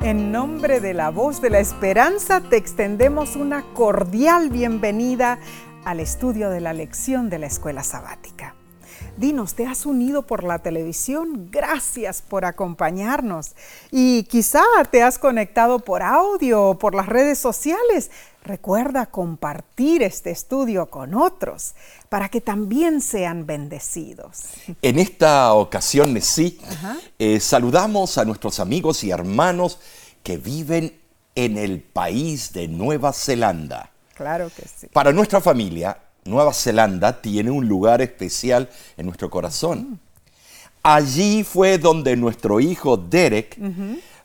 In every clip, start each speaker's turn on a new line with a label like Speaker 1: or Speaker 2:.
Speaker 1: En nombre de la voz de la esperanza te extendemos una cordial bienvenida al estudio de la lección de la escuela sabática. Dinos, ¿te has unido por la televisión? Gracias por acompañarnos. Y quizá te has conectado por audio o por las redes sociales. Recuerda compartir este estudio con otros para que también sean bendecidos.
Speaker 2: En esta ocasión, sí, eh, saludamos a nuestros amigos y hermanos que viven en el país de Nueva Zelanda.
Speaker 1: Claro que sí.
Speaker 2: Para nuestra familia, Nueva Zelanda tiene un lugar especial en nuestro corazón. Allí fue donde nuestro hijo Derek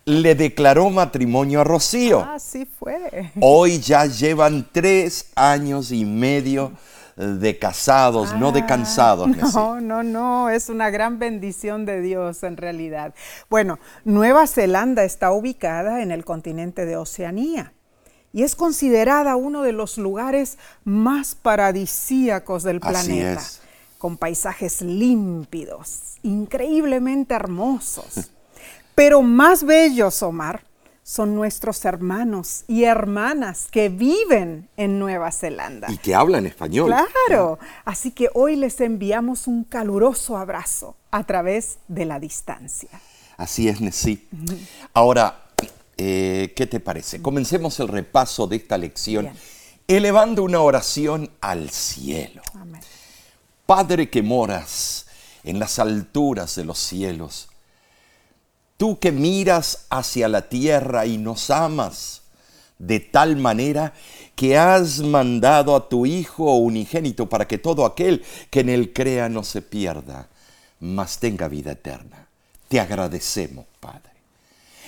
Speaker 2: le declaró matrimonio a Rocío.
Speaker 1: Ah, sí fue.
Speaker 2: Hoy ya llevan tres años y medio de casados, no de
Speaker 1: Ah,
Speaker 2: cansados.
Speaker 1: No, no, no, es una gran bendición de Dios en realidad. Bueno, Nueva Zelanda está ubicada en el continente de Oceanía y es considerada uno de los lugares más paradisíacos del
Speaker 2: Así
Speaker 1: planeta,
Speaker 2: es.
Speaker 1: con paisajes límpidos, increíblemente hermosos. Pero más bellos, Omar, son nuestros hermanos y hermanas que viven en Nueva Zelanda.
Speaker 2: Y que hablan español.
Speaker 1: Claro, así que hoy les enviamos un caluroso abrazo a través de la distancia.
Speaker 2: Así es, Nesí. Ahora, eh, ¿qué te parece? Comencemos el repaso de esta lección
Speaker 1: Bien.
Speaker 2: elevando una oración al cielo.
Speaker 1: Amén.
Speaker 2: Padre que moras en las alturas de los cielos, tú que miras hacia la tierra y nos amas de tal manera que has mandado a tu Hijo unigénito para que todo aquel que en él crea no se pierda, mas tenga vida eterna. Te agradecemos, Padre.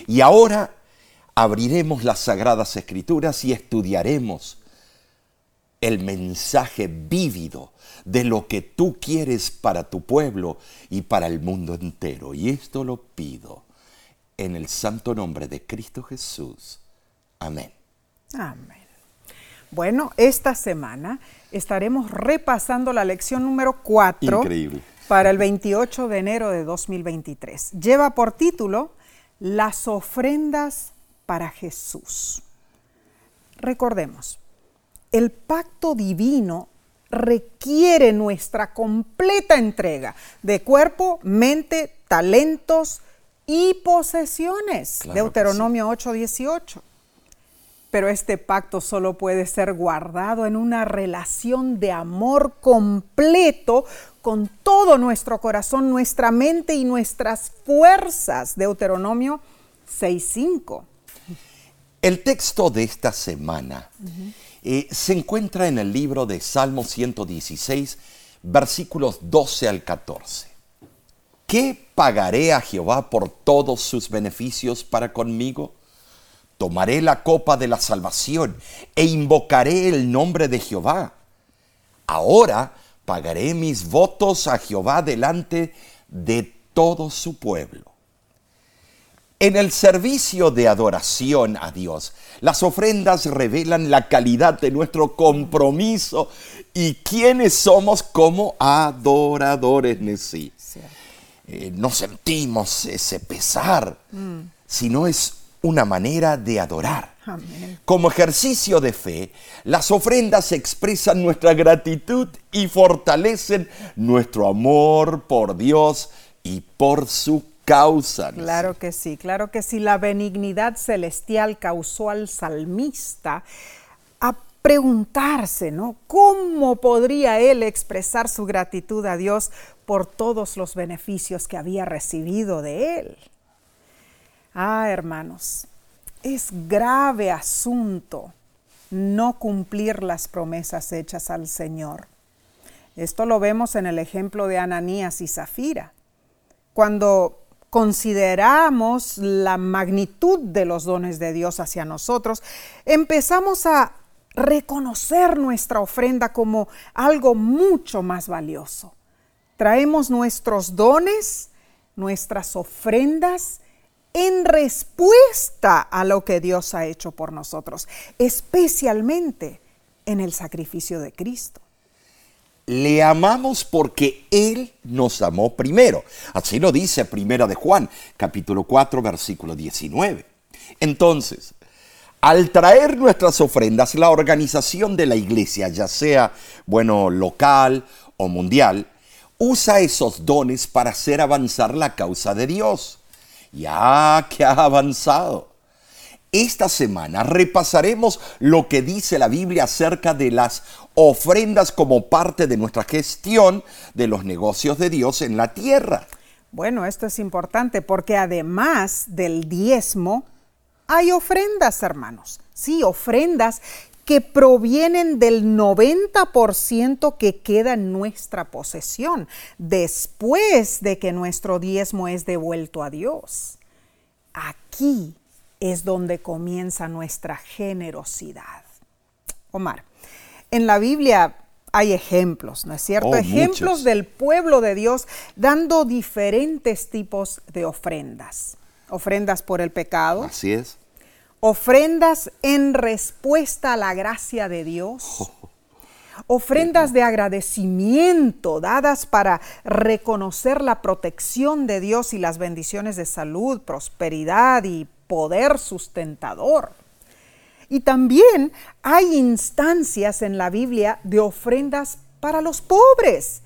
Speaker 2: Y ahora abriremos las sagradas escrituras y estudiaremos el mensaje vívido de lo que tú quieres para tu pueblo y para el mundo entero. Y esto lo pido en el santo nombre de Cristo Jesús. Amén.
Speaker 1: Amén. Bueno, esta semana estaremos repasando la lección número 4
Speaker 2: Increíble.
Speaker 1: para el 28 de enero de 2023. Lleva por título Las ofrendas para Jesús. Recordemos, el pacto divino requiere nuestra completa entrega de cuerpo, mente, talentos y posesiones.
Speaker 2: Claro que
Speaker 1: Deuteronomio 8:18. Pero este pacto solo puede ser guardado en una relación de amor completo con todo nuestro corazón, nuestra mente y nuestras fuerzas. Deuteronomio 6:5.
Speaker 2: El texto de esta semana eh, se encuentra en el libro de Salmo 116, versículos 12 al 14. ¿Qué pagaré a Jehová por todos sus beneficios para conmigo? Tomaré la copa de la salvación e invocaré el nombre de Jehová. Ahora pagaré mis votos a Jehová delante de todo su pueblo. En el servicio de adoración a Dios, las ofrendas revelan la calidad de nuestro compromiso y quiénes somos como adoradores, Nesí. Eh, no sentimos ese pesar, sino es una manera de adorar.
Speaker 1: Amén.
Speaker 2: Como ejercicio de fe, las ofrendas expresan nuestra gratitud y fortalecen nuestro amor por Dios y por su causa.
Speaker 1: Claro que sí, claro que sí. La benignidad celestial causó al salmista a preguntarse, ¿no? ¿Cómo podría él expresar su gratitud a Dios por todos los beneficios que había recibido de él? Ah, hermanos, es grave asunto no cumplir las promesas hechas al Señor. Esto lo vemos en el ejemplo de Ananías y Zafira. Cuando consideramos la magnitud de los dones de Dios hacia nosotros, empezamos a reconocer nuestra ofrenda como algo mucho más valioso. Traemos nuestros dones, nuestras ofrendas en respuesta a lo que Dios ha hecho por nosotros, especialmente en el sacrificio de Cristo.
Speaker 2: Le amamos porque Él nos amó primero. Así lo dice Primera de Juan, capítulo 4, versículo 19. Entonces, al traer nuestras ofrendas, la organización de la iglesia, ya sea, bueno, local o mundial, usa esos dones para hacer avanzar la causa de Dios. Ya que ha avanzado. Esta semana repasaremos lo que dice la Biblia acerca de las ofrendas como parte de nuestra gestión de los negocios de Dios en la tierra.
Speaker 1: Bueno, esto es importante porque además del diezmo, hay ofrendas, hermanos. Sí, ofrendas que provienen del 90% que queda en nuestra posesión después de que nuestro diezmo es devuelto a Dios. Aquí es donde comienza nuestra generosidad. Omar, en la Biblia hay ejemplos, ¿no es cierto?
Speaker 2: Oh,
Speaker 1: ejemplos
Speaker 2: muchos.
Speaker 1: del pueblo de Dios dando diferentes tipos de ofrendas. Ofrendas por el pecado,
Speaker 2: Así es.
Speaker 1: Ofrendas en respuesta a la gracia de Dios, ofrendas de agradecimiento dadas para reconocer la protección de Dios y las bendiciones de salud, prosperidad y poder sustentador. Y también hay instancias en la Biblia de ofrendas para los pobres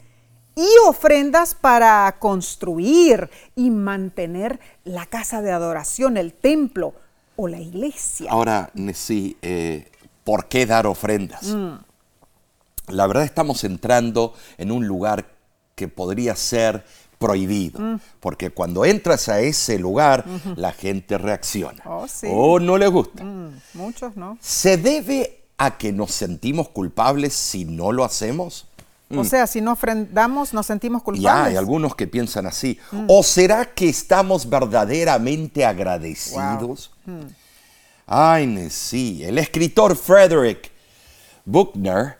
Speaker 1: y ofrendas para construir y mantener la casa de adoración, el templo o la iglesia.
Speaker 2: Ahora, sí, eh, ¿por qué dar ofrendas? La verdad estamos entrando en un lugar que podría ser prohibido, porque cuando entras a ese lugar, la gente reacciona.
Speaker 1: Oh, sí.
Speaker 2: O no le gusta.
Speaker 1: Mm, muchos no.
Speaker 2: ¿Se debe a que nos sentimos culpables si no lo hacemos?
Speaker 1: O sea, si no ofrendamos, nos sentimos culpables.
Speaker 2: hay algunos que piensan así. ¿O será que estamos verdaderamente agradecidos? Ay, ne- sí. El escritor Frederick Buchner,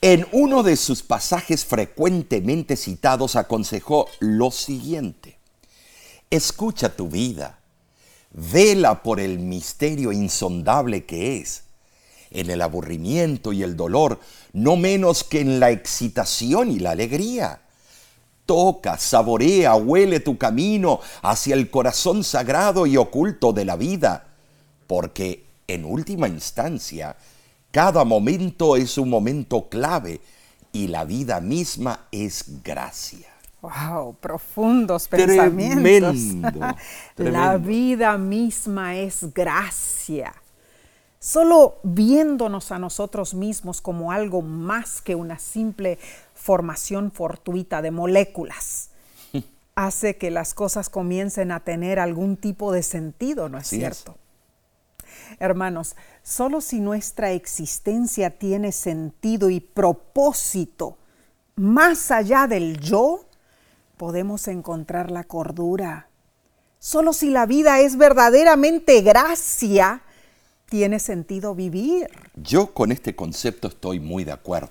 Speaker 2: en uno de sus pasajes frecuentemente citados, aconsejó lo siguiente. Escucha tu vida. Vela por el misterio insondable que es. En el aburrimiento y el dolor, no menos que en la excitación y la alegría. Toca, saborea, huele tu camino hacia el corazón sagrado y oculto de la vida, porque en última instancia, cada momento es un momento clave y la vida misma es gracia.
Speaker 1: Wow, profundos
Speaker 2: Tremendo,
Speaker 1: pensamientos. La
Speaker 2: tremendo.
Speaker 1: vida misma es gracia. Solo viéndonos a nosotros mismos como algo más que una simple formación fortuita de moléculas hace que las cosas comiencen a tener algún tipo de sentido, ¿no es
Speaker 2: Así es.
Speaker 1: cierto? Hermanos, solo si nuestra existencia tiene sentido y propósito más allá del yo, podemos encontrar la cordura. Solo si la vida es verdaderamente gracia, tiene sentido vivir.
Speaker 2: Yo con este concepto estoy muy de acuerdo.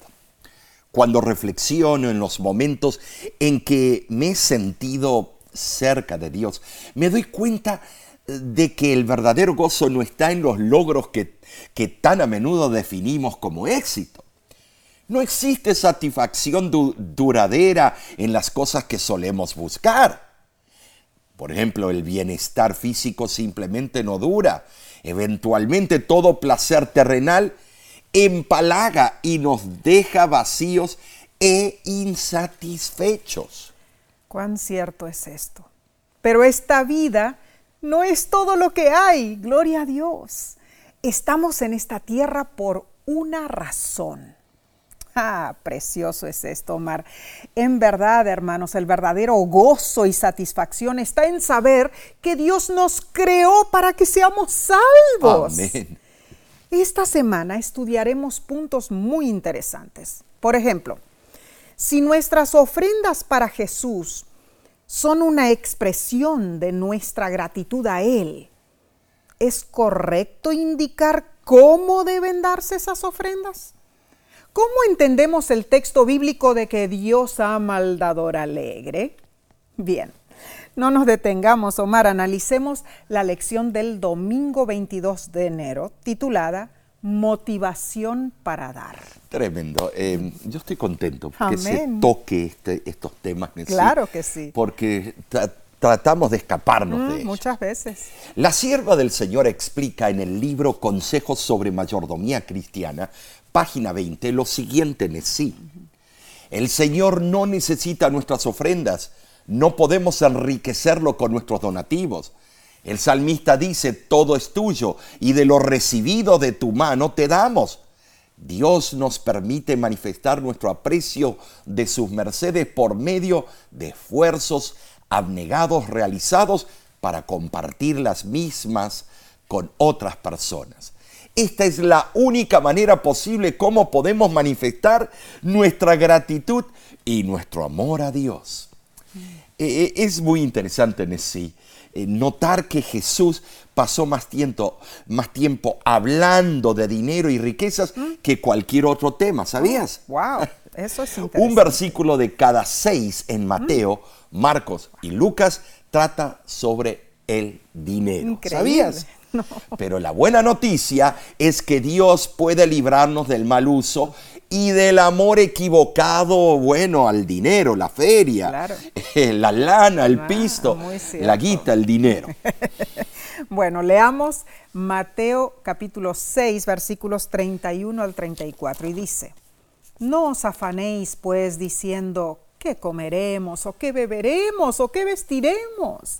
Speaker 2: Cuando reflexiono en los momentos en que me he sentido cerca de Dios, me doy cuenta eh, de que el verdadero gozo no está en los logros que, que tan a menudo definimos como éxito. No existe satisfacción du- duradera en las cosas que solemos buscar. Por ejemplo, el bienestar físico simplemente no dura. Eventualmente todo placer terrenal empalaga y nos deja vacíos e insatisfechos.
Speaker 1: Cuán cierto es esto. Pero esta vida no es todo lo que hay, gloria a Dios. Estamos en esta tierra por una razón. Ah, precioso es esto, Omar. En verdad, hermanos, el verdadero gozo y satisfacción está en saber que Dios nos creó para que seamos salvos.
Speaker 2: Amén.
Speaker 1: Esta semana estudiaremos puntos muy interesantes. Por ejemplo, si nuestras ofrendas para Jesús son una expresión de nuestra gratitud a Él, ¿es correcto indicar cómo deben darse esas ofrendas? ¿Cómo entendemos el texto bíblico de que Dios ama al dador alegre? Bien, no nos detengamos, Omar, analicemos la lección del domingo 22 de enero titulada Motivación para dar.
Speaker 2: Tremendo. Eh, yo estoy contento porque se toque este- estos temas.
Speaker 1: Claro que sí.
Speaker 2: Porque ta- tratamos de escaparnos
Speaker 1: Mm,
Speaker 2: de ella.
Speaker 1: muchas veces.
Speaker 2: La sierva del Señor explica en el libro Consejos sobre Mayordomía Cristiana, página 20, lo siguiente en sí. El Señor no necesita nuestras ofrendas, no podemos enriquecerlo con nuestros donativos. El salmista dice, todo es tuyo y de lo recibido de tu mano te damos. Dios nos permite manifestar nuestro aprecio de sus mercedes por medio de esfuerzos abnegados realizados para compartir las mismas con otras personas. Esta es la única manera posible como podemos manifestar nuestra gratitud y nuestro amor a Dios. Eh, es muy interesante en sí eh, notar que Jesús pasó más tiempo, más tiempo hablando de dinero y riquezas que cualquier otro tema, ¿sabías?
Speaker 1: Wow, eso es
Speaker 2: Un
Speaker 1: interesante.
Speaker 2: versículo de cada seis en Mateo, Marcos y Lucas trata sobre el dinero.
Speaker 1: Increíble.
Speaker 2: ¿Sabías? Pero la buena noticia es que Dios puede librarnos del mal uso y del amor equivocado, bueno, al dinero, la feria,
Speaker 1: Claro.
Speaker 2: la lana, el
Speaker 1: Ah,
Speaker 2: pisto, la guita, el dinero.
Speaker 1: Bueno, leamos Mateo capítulo 6, versículos 31 al 34 y dice, No os afanéis pues diciendo, ¿qué comeremos o qué beberemos o qué vestiremos?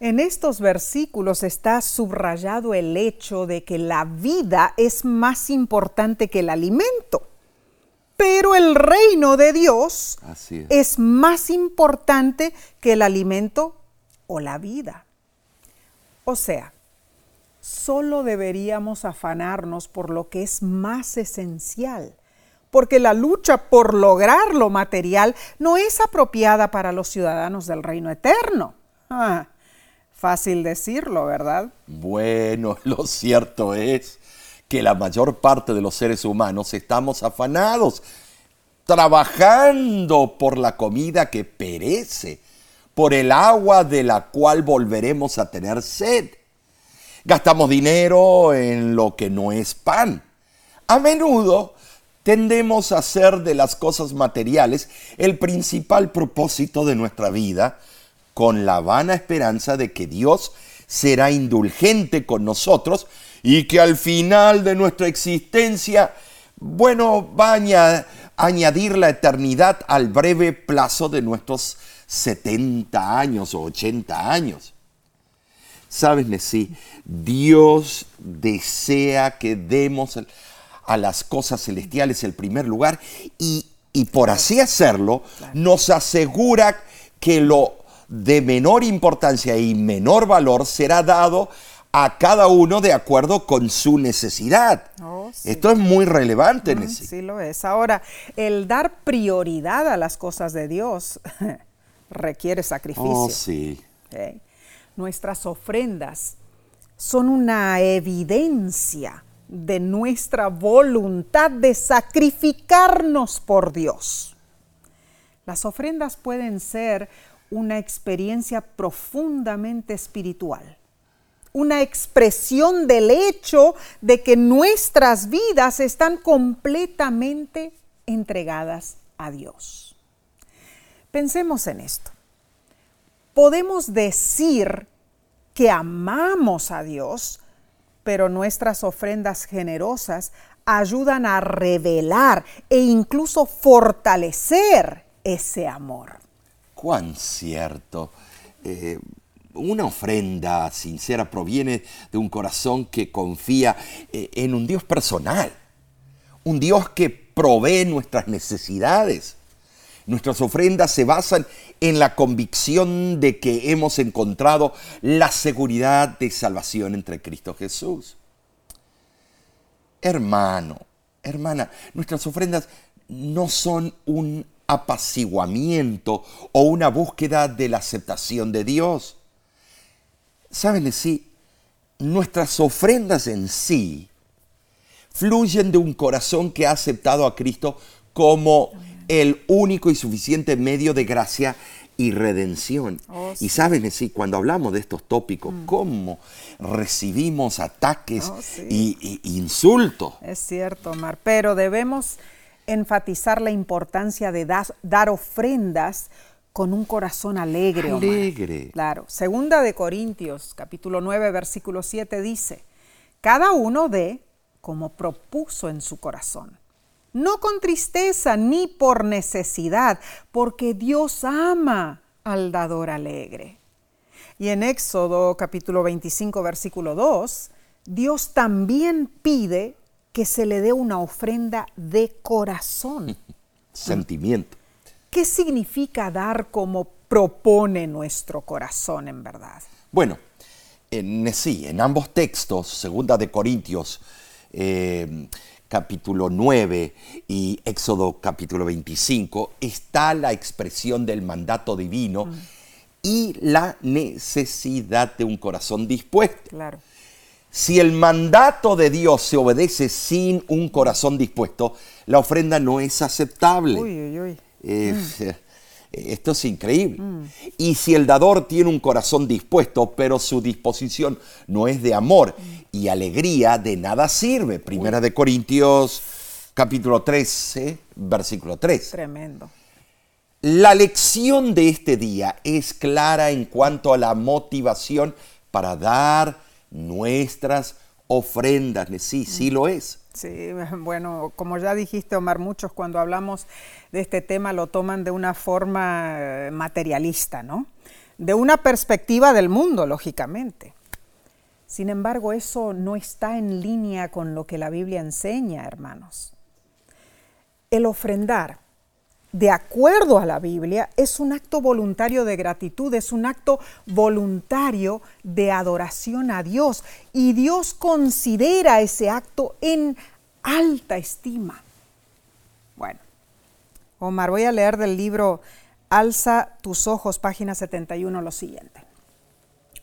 Speaker 1: En estos versículos está subrayado el hecho de que la vida es más importante que el alimento, pero el reino de Dios
Speaker 2: Así es.
Speaker 1: es más importante que el alimento o la vida. O sea, solo deberíamos afanarnos por lo que es más esencial, porque la lucha por lograr lo material no es apropiada para los ciudadanos del reino eterno. Ah, fácil decirlo, ¿verdad?
Speaker 2: Bueno, lo cierto es que la mayor parte de los seres humanos estamos afanados, trabajando por la comida que perece, por el agua de la cual volveremos a tener sed. Gastamos dinero en lo que no es pan. A menudo tendemos a hacer de las cosas materiales el principal propósito de nuestra vida, con la vana esperanza de que Dios será indulgente con nosotros y que al final de nuestra existencia, bueno, va a aña- añadir la eternidad al breve plazo de nuestros 70 años o 80 años. Sabes, Nessie, Dios desea que demos a las cosas celestiales el primer lugar y, y por así hacerlo nos asegura que lo de menor importancia y menor valor será dado a cada uno de acuerdo con su necesidad.
Speaker 1: Oh, sí.
Speaker 2: Esto es muy relevante,
Speaker 1: Mm. Sí lo es. Ahora, el dar prioridad a las cosas de Dios requiere sacrificio.
Speaker 2: Oh, sí.
Speaker 1: Nuestras ofrendas son una evidencia de nuestra voluntad de sacrificarnos por Dios. Las ofrendas pueden ser una experiencia profundamente espiritual, una expresión del hecho de que nuestras vidas están completamente entregadas a Dios. Pensemos en esto. Podemos decir que amamos a Dios, pero nuestras ofrendas generosas ayudan a revelar e incluso fortalecer ese amor.
Speaker 2: Cuán cierto. Eh, una ofrenda sincera proviene de un corazón que confía eh, en un Dios personal, un Dios que provee nuestras necesidades. Nuestras ofrendas se basan en la convicción de que hemos encontrado la seguridad de salvación entre Cristo Jesús. Hermano, hermana, nuestras ofrendas no son un apaciguamiento o una búsqueda de la aceptación de Dios. Saben, sí, nuestras ofrendas en sí fluyen de un corazón que ha aceptado a Cristo como el único y suficiente medio de gracia y redención.
Speaker 1: Oh,
Speaker 2: Y saben, sí, cuando hablamos de estos tópicos, cómo recibimos ataques
Speaker 1: Oh, sí.
Speaker 2: y, y insultos.
Speaker 1: Es cierto, Omar, pero debemos enfatizar la importancia de das- dar ofrendas con un corazón alegre. Omar.
Speaker 2: Alegre.
Speaker 1: Claro. Segunda de Corintios, capítulo 9, versículo 7 dice, cada uno dé como propuso en su corazón, no con tristeza ni por necesidad, porque Dios ama al dador alegre. Y en Éxodo capítulo 25, versículo 2, Dios también pide que se le dé una ofrenda de corazón.
Speaker 2: Sentimiento.
Speaker 1: ¿Qué significa dar como propone nuestro corazón en verdad?
Speaker 2: Bueno, en, sí, en ambos textos, Segunda de Corintios, eh, capítulo 9 y Éxodo capítulo 25, está la expresión del mandato divino y la necesidad de un corazón dispuesto.
Speaker 1: Claro.
Speaker 2: Si el mandato de Dios se obedece sin un corazón dispuesto, la ofrenda no es aceptable.
Speaker 1: Uy, uy, uy.
Speaker 2: Eh, Esto es increíble. Y si el dador tiene un corazón dispuesto, pero su disposición no es de amor y alegría, de nada sirve. Primera de Corintios, capítulo 13, versículo 3.
Speaker 1: Tremendo.
Speaker 2: La lección de este día es clara en cuanto a la motivación para dar nuestras ofrendas. Sí, sí lo es.
Speaker 1: Sí, bueno, como ya dijiste, Omar, muchos cuando hablamos de este tema lo toman de una forma eh, materialista, ¿no? De una perspectiva del mundo, lógicamente. Sin embargo, eso no está en línea con lo que la Biblia enseña, hermanos. El ofrendar, de acuerdo a la Biblia, es un acto voluntario de gratitud, es un acto voluntario de adoración a Dios. Y Dios considera ese acto en alta estima. Bueno, Omar, voy a leer del libro Alza tus ojos, página 71, lo siguiente.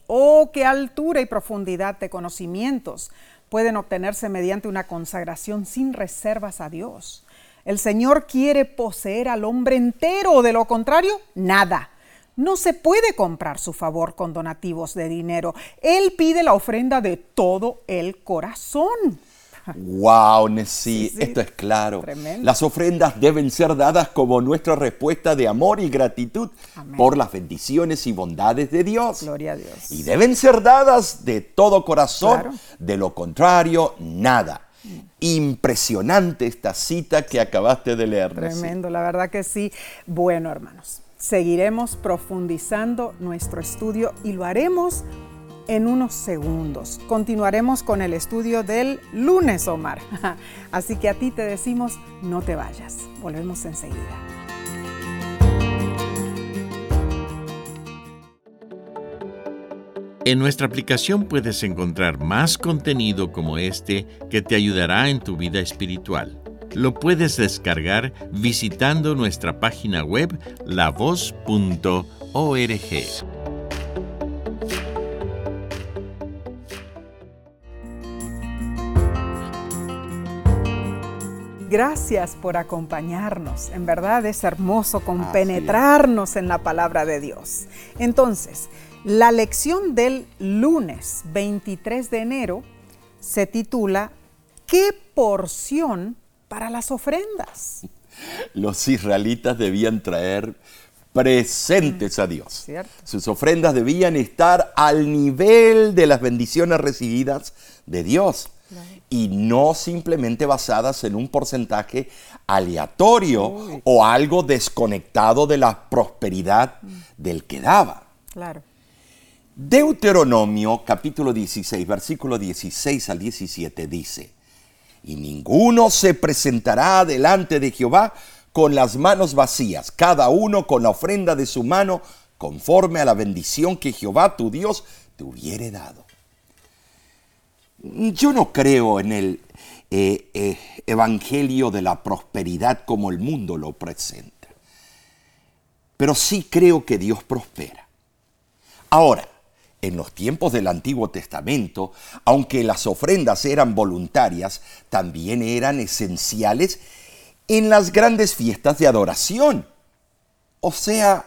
Speaker 1: Oh, qué altura y profundidad de conocimientos pueden obtenerse mediante una consagración sin reservas a Dios. El Señor quiere poseer al hombre entero, de lo contrario, nada. No se puede comprar su favor con donativos de dinero. Él pide la ofrenda de todo el corazón.
Speaker 2: Wow, Nessie,
Speaker 1: Sí, sí.
Speaker 2: esto es claro.
Speaker 1: Tremendo.
Speaker 2: Las ofrendas deben ser dadas como nuestra respuesta de amor y gratitud
Speaker 1: Amén.
Speaker 2: por las bendiciones y bondades de Dios.
Speaker 1: Gloria a Dios.
Speaker 2: Y deben ser dadas de todo corazón.
Speaker 1: Claro.
Speaker 2: De lo contrario, nada. Impresionante esta cita que acabaste de leer.
Speaker 1: Tremendo, la verdad que sí. Bueno, hermanos, seguiremos profundizando nuestro estudio y lo haremos en unos segundos. Continuaremos con el estudio del lunes, Omar. Así que a ti te decimos, no te vayas. Volvemos enseguida.
Speaker 3: En nuestra aplicación puedes encontrar más contenido como este que te ayudará en tu vida espiritual. Lo puedes descargar visitando nuestra página web lavoz.org.
Speaker 1: Gracias por acompañarnos. En verdad es hermoso compenetrarnos en la palabra de Dios. Entonces, la lección del lunes 23 de enero se titula ¿Qué porción para las ofrendas?
Speaker 2: Los israelitas debían traer presentes a Dios.
Speaker 1: Cierto.
Speaker 2: Sus ofrendas debían estar al nivel de las bendiciones recibidas de Dios y no simplemente basadas en un porcentaje aleatorio o algo desconectado de la prosperidad del que daba.
Speaker 1: Claro.
Speaker 2: Deuteronomio capítulo 16, versículo 16 al 17 dice, y ninguno se presentará delante de Jehová con las manos vacías, cada uno con la ofrenda de su mano, conforme a la bendición que Jehová tu Dios te hubiere dado. Yo no creo en el eh, eh, evangelio de la prosperidad como el mundo lo presenta. pero sí creo que Dios prospera. Ahora, en los tiempos del Antiguo Testamento, aunque las ofrendas eran voluntarias, también eran esenciales en las grandes fiestas de adoración. O sea,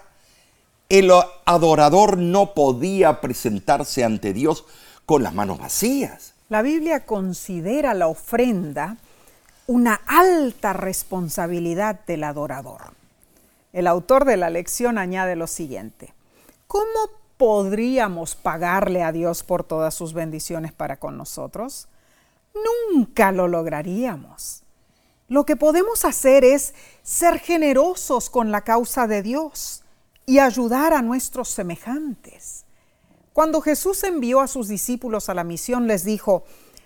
Speaker 2: el adorador no podía presentarse ante Dios con las manos vacías.
Speaker 1: La Biblia considera la ofrenda una alta responsabilidad del adorador. El autor de la lección añade lo siguiente, ¿cómo podríamos pagarle a Dios por todas sus bendiciones para con nosotros? Nunca lo lograríamos. Lo que podemos hacer es ser generosos con la causa de Dios y ayudar a nuestros semejantes. Cuando Jesús envió a sus discípulos a la misión, les dijo,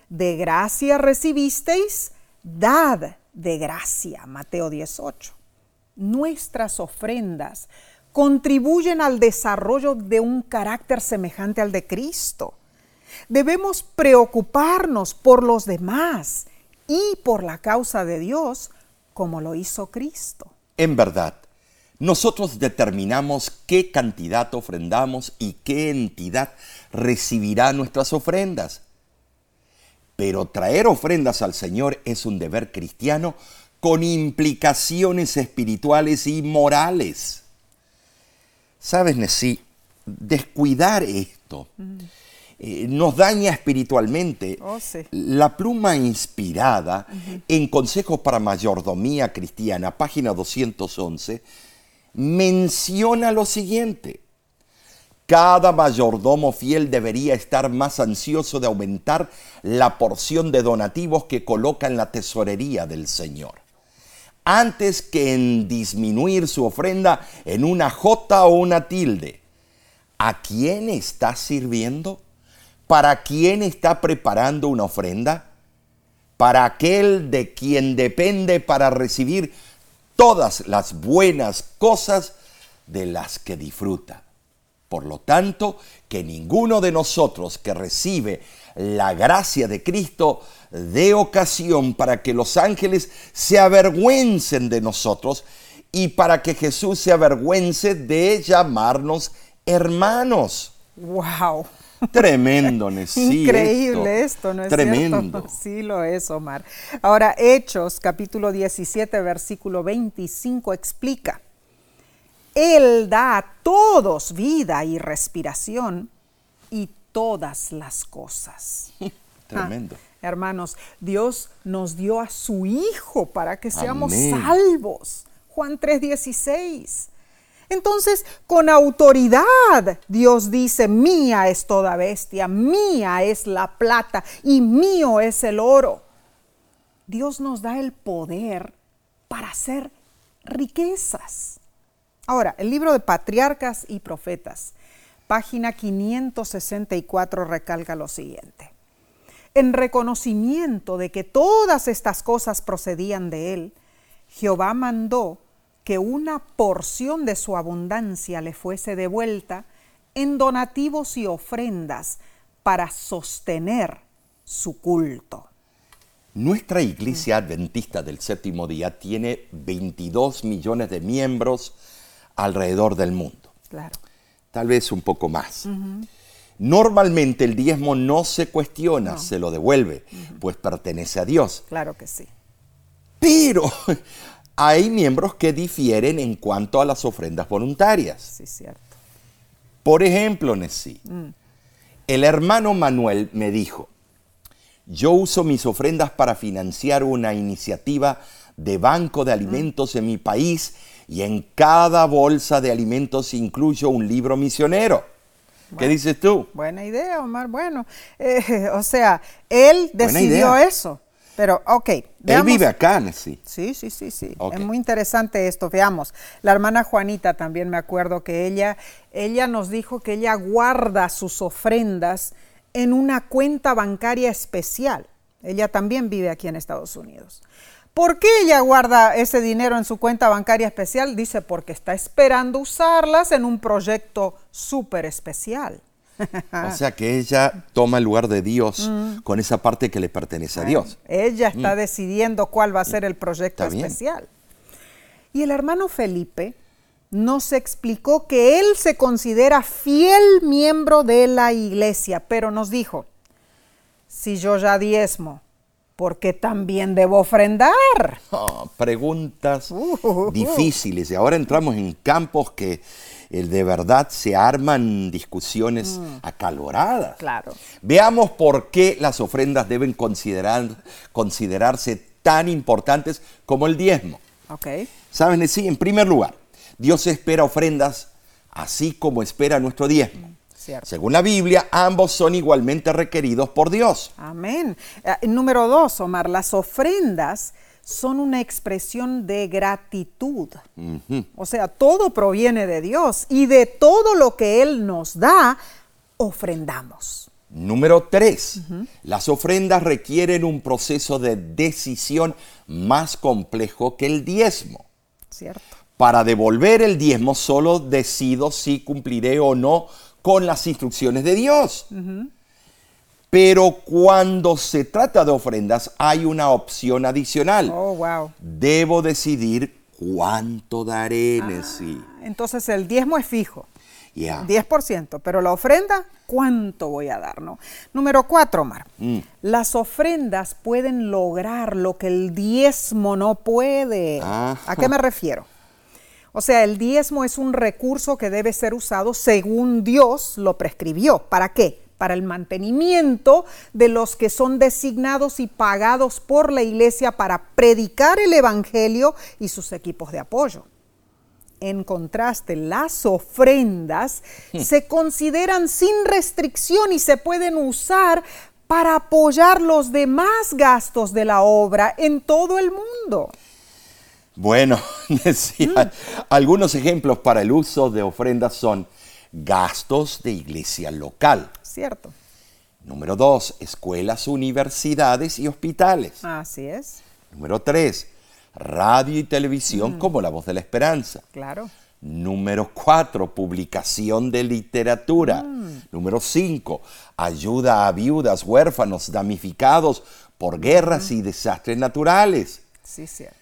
Speaker 1: de gracia recibisteis, dad de gracia. Mateo 18. Nuestras ofrendas contribuyen al desarrollo de un carácter semejante al de Cristo. Debemos preocuparnos por los demás y por la causa de Dios como lo hizo Cristo.
Speaker 2: En verdad, nosotros determinamos qué cantidad ofrendamos y qué entidad recibirá nuestras ofrendas. Pero traer ofrendas al Señor es un deber cristiano con implicaciones espirituales y morales. Sabes, Nesí, descuidar esto eh, nos daña espiritualmente.
Speaker 1: Oh, sí.
Speaker 2: La pluma inspirada en Consejos para Mayordomía Cristiana, página 211, menciona lo siguiente. Cada mayordomo fiel debería estar más ansioso de aumentar la porción de donativos que coloca en la tesorería del Señor, antes que en disminuir su ofrenda en una jota o una tilde. ¿A quién está sirviendo? ¿Para quién está preparando una ofrenda? Para aquel de quien depende para recibir todas las buenas cosas de las que disfruta. Por lo tanto, que ninguno de nosotros que recibe la gracia de Cristo dé ocasión para que los ángeles se avergüencen de nosotros y para que Jesús se avergüence de llamarnos hermanos.
Speaker 1: ¡Wow!
Speaker 2: Tremendo, sí.
Speaker 1: Increíble esto, ¿no es
Speaker 2: Tremendo.
Speaker 1: Sí lo es, Omar. Ahora, Hechos, capítulo 17, versículo 25, explica. Él da a todos vida y respiración y todas las cosas.
Speaker 2: Tremendo.
Speaker 1: Ah, hermanos, Dios nos dio a su Hijo para que seamos salvos. Juan 3:16. Entonces, con autoridad, Dios dice, mía es toda bestia, mía es la plata y mío es el oro. Dios nos da el poder para hacer riquezas. Ahora, el libro de Patriarcas y Profetas, página 564, recalca lo siguiente. En reconocimiento de que todas estas cosas procedían de él, Jehová mandó que una porción de su abundancia le fuese devuelta en donativos y ofrendas para sostener su culto.
Speaker 2: Nuestra iglesia adventista del séptimo día tiene 22 millones de miembros alrededor del mundo.
Speaker 1: Claro.
Speaker 2: Tal vez un poco más. Normalmente el diezmo no se cuestiona, se lo devuelve, pues pertenece a Dios.
Speaker 1: Claro que sí.
Speaker 2: Pero hay miembros que difieren en cuanto a las ofrendas voluntarias.
Speaker 1: Sí, cierto.
Speaker 2: Por ejemplo, Nessie, el hermano Manuel me dijo, yo uso mis ofrendas para financiar una iniciativa de banco de alimentos en mi país y en cada bolsa de alimentos incluyo un libro misionero. ¿Qué dices tú?
Speaker 1: Buena idea, Omar. Bueno, eh, o sea, él decidió eso. Pero, ok.
Speaker 2: Él vive acá, sí.
Speaker 1: Sí, sí, sí, sí. Es muy interesante esto. Veamos. La hermana Juanita también me acuerdo que ella, ella nos dijo que ella guarda sus ofrendas en una cuenta bancaria especial. Ella también vive aquí en Estados Unidos. ¿Por qué ella guarda ese dinero en su cuenta bancaria especial? Dice, porque está esperando usarlas en un proyecto súper especial.
Speaker 2: o sea que ella toma el lugar de Dios mm. con esa parte que le pertenece a Dios.
Speaker 1: Ella está mm. decidiendo cuál va a ser el proyecto especial. Y el hermano Felipe nos explicó que él se considera fiel miembro de la iglesia, pero nos dijo, si yo ya diezmo, ¿por qué también debo ofrendar?
Speaker 2: Oh, preguntas difíciles. Y ahora entramos en campos que eh, de verdad se arman discusiones acaloradas.
Speaker 1: Claro.
Speaker 2: Veamos por qué las ofrendas deben considerar, considerarse tan importantes como el diezmo.
Speaker 1: Ok.
Speaker 2: ¿Saben? Sí, en primer lugar, Dios espera ofrendas así como espera nuestro diezmo.
Speaker 1: Cierto.
Speaker 2: Según la Biblia, ambos son igualmente requeridos por Dios.
Speaker 1: Amén. Eh, número dos, Omar, las ofrendas son una expresión de gratitud. O sea, todo proviene de Dios y de todo lo que Él nos da, ofrendamos.
Speaker 2: Número tres, las ofrendas requieren un proceso de decisión más complejo que el diezmo.
Speaker 1: Cierto.
Speaker 2: Para devolver el diezmo solo decido si cumpliré o no con las instrucciones de Dios. Pero cuando se trata de ofrendas hay una opción adicional.
Speaker 1: Oh, wow.
Speaker 2: Debo decidir cuánto daré en
Speaker 1: Ah.
Speaker 2: sí.
Speaker 1: Entonces el diezmo es fijo.
Speaker 2: Ya.
Speaker 1: 10%, pero la ofrenda, ¿cuánto voy a dar? No? Número cuatro, Omar.
Speaker 2: Mm.
Speaker 1: Las ofrendas pueden lograr lo que el diezmo no puede.
Speaker 2: Ajá.
Speaker 1: ¿A qué me refiero? O sea, el diezmo es un recurso que debe ser usado según Dios lo prescribió. ¿Para qué? Para el mantenimiento de los que son designados y pagados por la iglesia para predicar el Evangelio y sus equipos de apoyo. En contraste, las ofrendas se consideran sin restricción y se pueden usar para apoyar los demás gastos de la obra en todo el mundo.
Speaker 2: Bueno, decía, algunos ejemplos para el uso de ofrendas son gastos de iglesia local.
Speaker 1: ¿Cierto?
Speaker 2: Número dos, escuelas, universidades y hospitales.
Speaker 1: Así es,
Speaker 2: Número tres, radio y televisión como La Voz de la Esperanza.
Speaker 1: claro.
Speaker 2: Número cuatro, publicación de literatura. Número cinco, ayuda a viudas, huérfanos, damnificados por guerras y desastres naturales.
Speaker 1: Sí, cierto.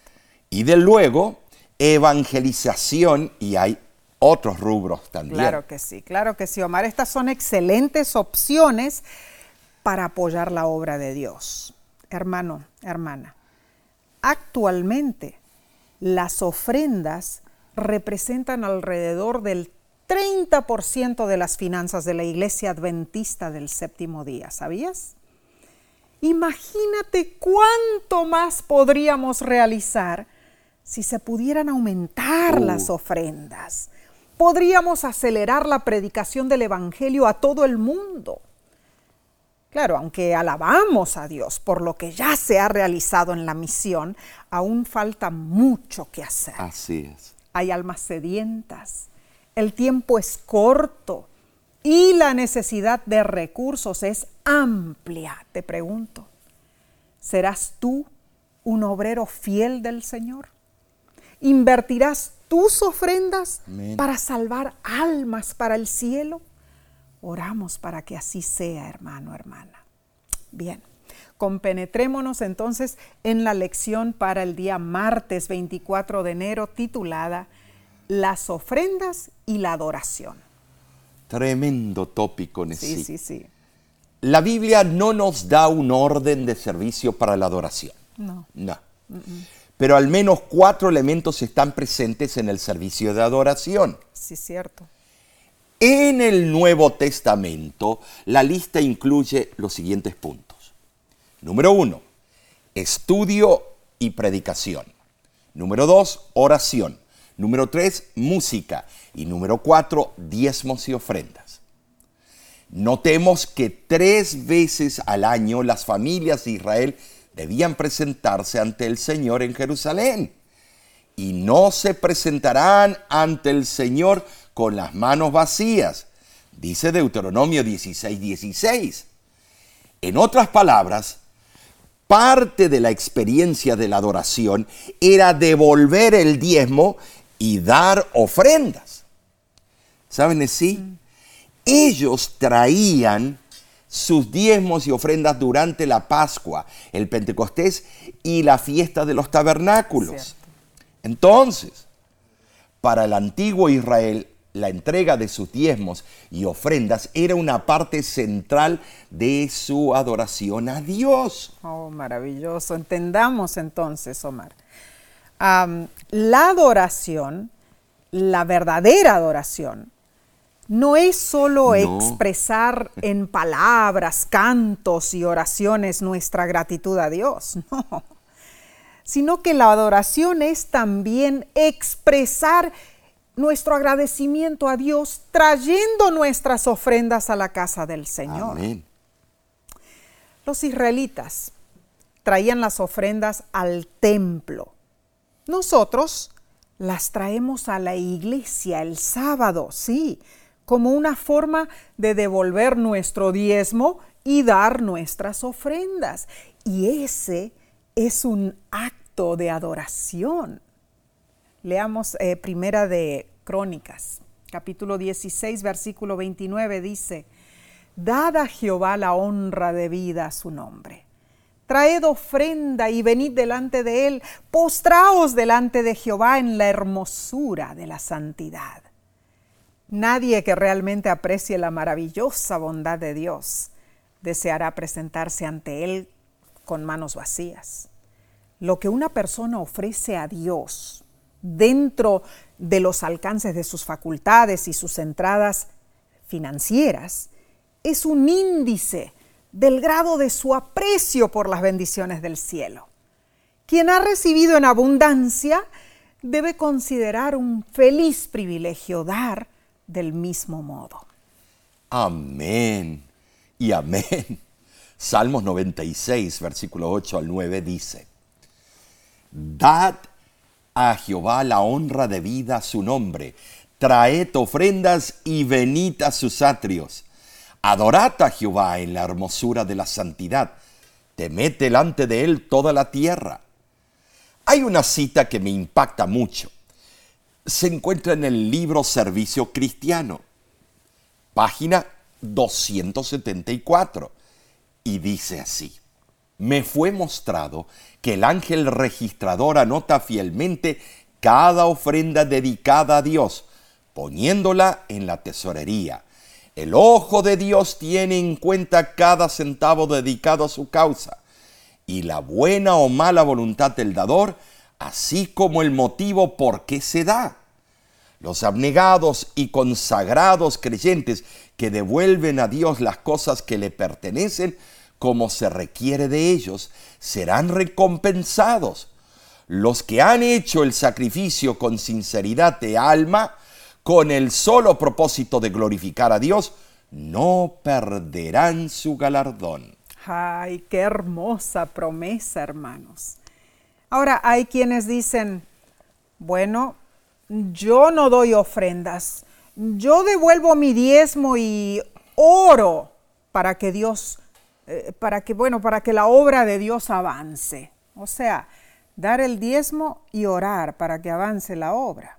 Speaker 2: Y de luego, evangelización y hay otros rubros también.
Speaker 1: Claro que sí, claro que sí, Omar. Estas son excelentes opciones para apoyar la obra de Dios. Hermano, hermana, actualmente las ofrendas representan alrededor del 30% de las finanzas de la Iglesia Adventista del séptimo día, ¿sabías? Imagínate cuánto más podríamos realizar si se pudieran aumentar
Speaker 2: Uh.
Speaker 1: las ofrendas. Podríamos acelerar la predicación del Evangelio a todo el mundo. Claro, aunque alabamos a Dios por lo que ya se ha realizado en la misión, aún falta mucho que hacer.
Speaker 2: Así es.
Speaker 1: Hay almas sedientas, el tiempo es corto y la necesidad de recursos es amplia. Te pregunto, ¿serás tú un obrero fiel del Señor? ¿Invertirás tus ofrendas
Speaker 2: Amén.
Speaker 1: para salvar almas para el cielo? Oramos para que así sea, hermano, hermana. Bien, compenetrémonos entonces en la lección para el día martes 24 de enero titulada Las ofrendas y la adoración.
Speaker 2: Tremendo tópico, Nesí.
Speaker 1: Sí, sí, sí.
Speaker 2: La Biblia no nos da un orden de servicio para la adoración.
Speaker 1: No.
Speaker 2: No. Pero al menos cuatro elementos están presentes en el servicio de adoración.
Speaker 1: Sí, cierto.
Speaker 2: En el Nuevo Testamento, la lista incluye los siguientes puntos. Número uno, estudio y predicación. Número dos, oración. Número tres, música. Y número cuatro, diezmos y ofrendas. Notemos que tres veces al año las familias de Israel debían presentarse ante el Señor en Jerusalén. Y no se presentarán ante el Señor con las manos vacías, dice Deuteronomio 16, 16. En otras palabras, parte de la experiencia de la adoración era devolver el diezmo y dar ofrendas. ¿Saben así? Ellos traían sus diezmos y ofrendas durante la Pascua, el Pentecostés y la fiesta de los tabernáculos.
Speaker 1: Cierto.
Speaker 2: Entonces, Para el antiguo Israel, la entrega de sus diezmos y ofrendas era una parte central de su adoración a Dios.
Speaker 1: Oh, maravilloso. Entendamos entonces, Omar. la adoración, la verdadera adoración, no es solo expresar en palabras, cantos y oraciones nuestra gratitud a Dios, no, sino que la adoración es también expresar nuestro agradecimiento a Dios trayendo nuestras ofrendas a la casa del Señor. Los israelitas traían las ofrendas al templo. Nosotros las traemos a la iglesia el sábado, sí, como una forma de devolver nuestro diezmo y dar nuestras ofrendas. Y ese es un acto de adoración. Leamos eh, primera de Crónicas, capítulo 16, versículo 29, dice, Dad a Jehová la honra debida a su nombre. Traed ofrenda y venid delante de él, postraos delante de Jehová en la hermosura de la santidad. Nadie que realmente aprecie la maravillosa bondad de Dios deseará presentarse ante Él con manos vacías. Lo que una persona ofrece a Dios dentro de los alcances de sus facultades y sus entradas financieras es un índice del grado de su aprecio por las bendiciones del cielo. Quien ha recibido en abundancia debe considerar un feliz privilegio dar del mismo modo.
Speaker 2: Amén y amén. Salmos 96, versículo 8 al 9 dice, Dad a Jehová la honra debida a su nombre. Traed ofrendas y venid a sus atrios. Adorad a Jehová en la hermosura de la santidad. Temed delante de él toda la tierra. Hay una cita que me impacta mucho. Se encuentra en el libro Servicio Cristiano, página 274, y dice así me fue mostrado que el ángel registrador anota fielmente cada ofrenda dedicada a Dios, poniéndola en la tesorería. El ojo de Dios tiene en cuenta cada centavo dedicado a su causa, y la buena o mala voluntad del dador, así como el motivo por qué se da. Los abnegados y consagrados creyentes que devuelven a Dios las cosas que le pertenecen, como se requiere de ellos, serán recompensados. Los que han hecho el sacrificio con sinceridad de alma, con el solo propósito de glorificar a Dios, no perderán su galardón.
Speaker 1: Ay, qué hermosa promesa, hermanos. Ahora, hay quienes dicen, bueno, yo no doy ofrendas, yo devuelvo mi diezmo y oro para que Dios eh, para que, bueno, para que la obra de Dios avance. O sea, dar el diezmo y orar para que avance la obra.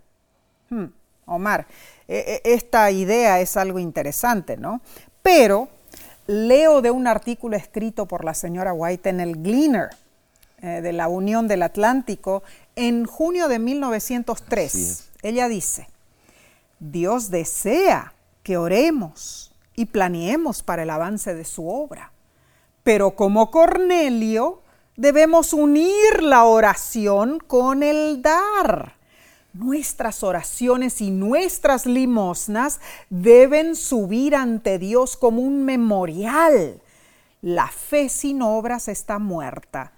Speaker 1: Hmm, Omar, e, e, esta idea es algo interesante, ¿no? Pero leo de un artículo escrito por la señora White en el Gleaner eh, de la Unión del Atlántico en junio de 1903. Ella dice, Dios desea que oremos y planeemos para el avance de su obra. Pero como Cornelio, debemos unir la oración con el dar. Nuestras oraciones y nuestras limosnas deben subir ante Dios como un memorial. La fe sin obras está muerta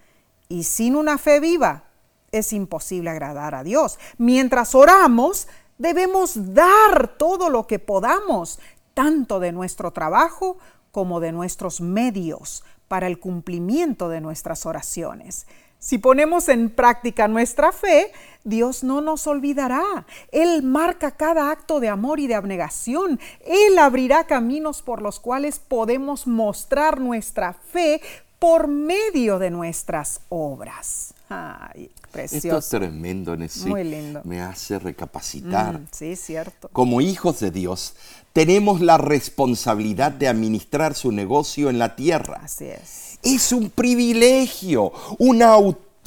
Speaker 1: y sin una fe viva es imposible agradar a Dios. Mientras oramos, debemos dar todo lo que podamos, tanto de nuestro trabajo como de nuestros medios, para el cumplimiento de nuestras oraciones. Si ponemos en práctica nuestra fe, Dios no nos olvidará. Él marca cada acto de amor y de abnegación. Él abrirá caminos por los cuales podemos mostrar nuestra fe por medio de nuestras obras.
Speaker 2: Ay, precioso. Esto es tremendo, Muy lindo. Me hace recapacitar.
Speaker 1: Mm, sí, cierto.
Speaker 2: Como hijos de Dios, tenemos la responsabilidad de administrar su negocio en la tierra.
Speaker 1: Así es.
Speaker 2: Es un privilegio, una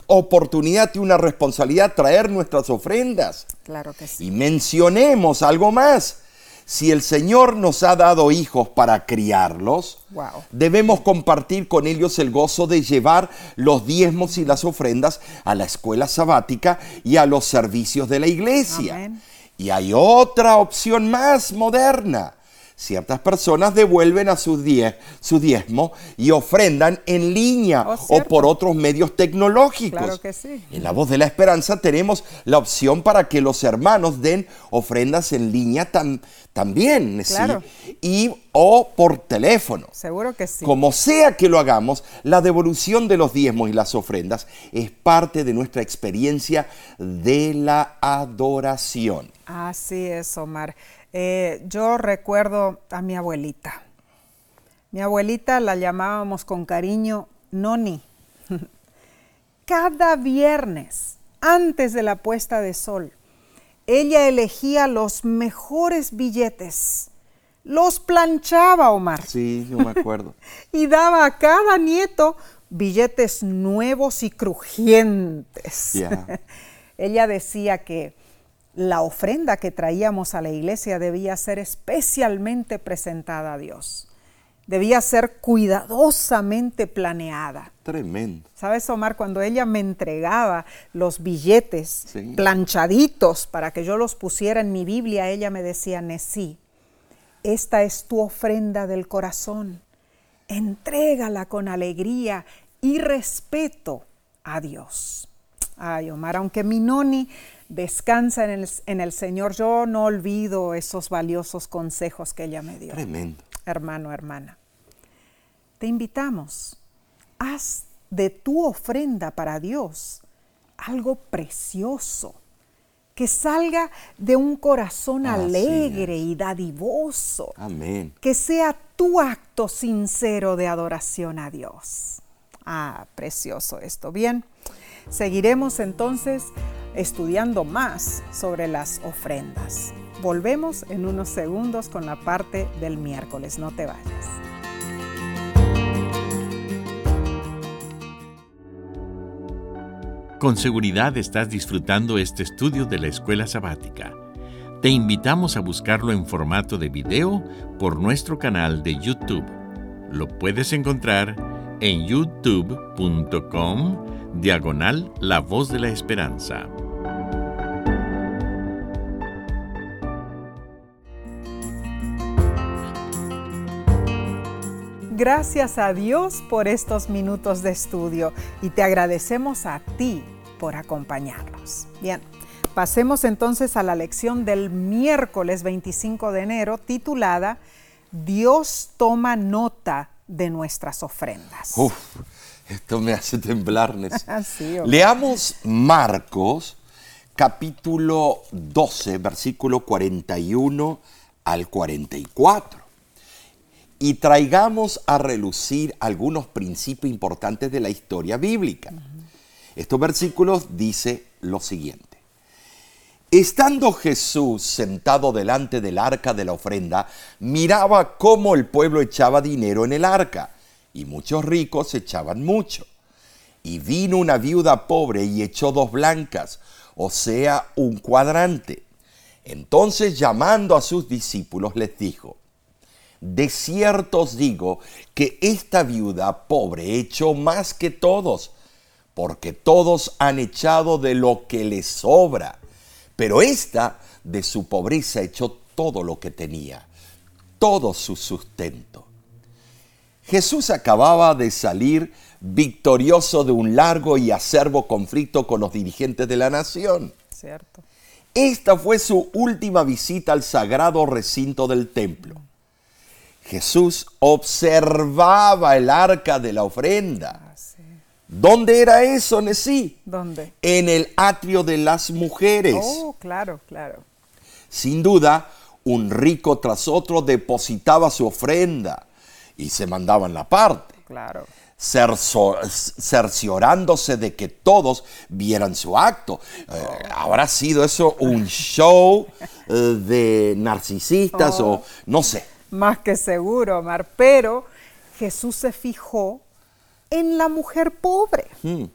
Speaker 2: oportunidad y una responsabilidad traer nuestras ofrendas.
Speaker 1: Claro que sí.
Speaker 2: Y mencionemos algo más. Si el Señor nos ha dado hijos para criarlos,
Speaker 1: Wow.
Speaker 2: debemos compartir con ellos el gozo de llevar los diezmos y las ofrendas a la escuela sabática y a los servicios de la iglesia.
Speaker 1: Amén.
Speaker 2: Y hay otra opción más moderna. Ciertas personas devuelven a sus die- su diezmo y ofrendan en línea
Speaker 1: Oh,
Speaker 2: o por otros medios tecnológicos.
Speaker 1: Claro que sí.
Speaker 2: En la voz de la esperanza tenemos la opción para que los hermanos den ofrendas en línea tam- también, ¿sí?
Speaker 1: Claro.
Speaker 2: Y o por teléfono.
Speaker 1: Seguro que sí.
Speaker 2: Como sea que lo hagamos, la devolución de los diezmos y las ofrendas es parte de nuestra experiencia de la adoración.
Speaker 1: Así es, Omar. Eh, yo recuerdo a mi abuelita. Mi abuelita la llamábamos con cariño Noni. Cada viernes, antes de la puesta de sol, ella elegía los mejores billetes. Los planchaba, Omar.
Speaker 2: Sí, yo me acuerdo.
Speaker 1: y daba a cada nieto billetes nuevos y crujientes. Ella decía que la ofrenda que traíamos a la iglesia debía ser especialmente presentada a Dios. Debía ser cuidadosamente planeada.
Speaker 2: Tremendo.
Speaker 1: ¿Sabes, Omar? Cuando ella me entregaba los billetes
Speaker 2: Sí.
Speaker 1: planchaditos para que yo los pusiera en mi Biblia, ella me decía, Nesí, esta es tu ofrenda del corazón. Entrégala con alegría y respeto a Dios. Ay, Omar, aunque mi noni descansa en el, en el Señor, yo no olvido esos valiosos consejos que ella me dio
Speaker 2: Tremendo.
Speaker 1: hermano, hermana. Te invitamos, haz de tu ofrenda para Dios algo precioso, que salga de un corazón alegre y dadivoso,
Speaker 2: Amén.
Speaker 1: que sea tu acto sincero de adoración a Dios. Ah, precioso esto. Bien, seguiremos entonces estudiando más sobre las ofrendas. Volvemos en unos segundos con la parte del miércoles. No te vayas.
Speaker 3: Con seguridad estás disfrutando este estudio de la escuela sabática. Te invitamos a buscarlo en formato de video por nuestro canal de YouTube. Lo puedes encontrar en youtube.com diagonal La Voz de la Esperanza.
Speaker 1: Gracias a Dios por estos minutos de estudio y te agradecemos a ti por acompañarnos. Bien, pasemos entonces a la lección del miércoles 25 de enero titulada Dios toma nota de nuestras ofrendas.
Speaker 2: Uf, esto me hace temblar.
Speaker 1: Sí.
Speaker 2: Leamos Marcos capítulo 12, versículo 41 al 44. Y traigamos a relucir algunos principios importantes de la historia bíblica. Estos versículos dice lo siguiente. Estando Jesús sentado delante del arca de la ofrenda, miraba cómo el pueblo echaba dinero en el arca, y muchos ricos echaban mucho. Y vino una viuda pobre y echó dos blancas, o sea, un cuadrante. Entonces llamando a sus discípulos les dijo, de cierto os digo que esta viuda pobre echó más que todos, porque todos han echado de lo que les sobra, pero esta de su pobreza echó todo lo que tenía, todo su sustento. Jesús acababa de salir victorioso de un largo y acerbo conflicto con los dirigentes de la nación.
Speaker 1: ¿Cierto?
Speaker 2: Esta fue su última visita al sagrado recinto del templo. Jesús observaba el arca de la ofrenda.
Speaker 1: Ah, sí.
Speaker 2: ¿Dónde era eso, Nesí?
Speaker 1: ¿Dónde?
Speaker 2: En el atrio de las mujeres.
Speaker 1: Oh, claro, claro.
Speaker 2: Sin duda, un rico tras otro depositaba su ofrenda y se mandaban la parte,
Speaker 1: Claro.
Speaker 2: cerzo- cerciorándose de que todos vieran su acto. Eh, ¿Habrá sido eso un show eh, de narcisistas o no sé?
Speaker 1: Más que seguro, Omar. Pero Jesús se fijó en la mujer pobre.
Speaker 2: Mm,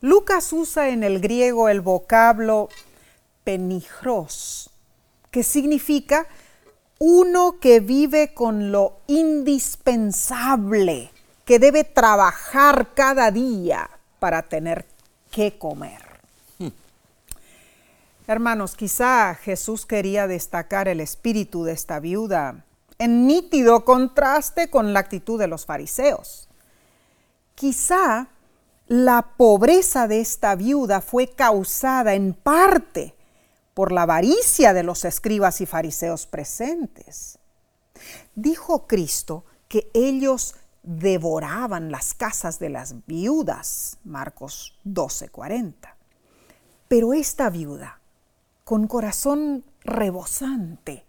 Speaker 1: Lucas usa en el griego el vocablo penijros, que significa uno que vive con lo indispensable, que debe trabajar cada día para tener que comer. Hermanos, quizá Jesús quería destacar el espíritu de esta viuda en nítido contraste con la actitud de los fariseos. Quizá la pobreza de esta viuda fue causada en parte por la avaricia de los escribas y fariseos presentes. Dijo Cristo que ellos devoraban las casas de las viudas, Marcos 12:40. Pero esta viuda, con corazón rebosante,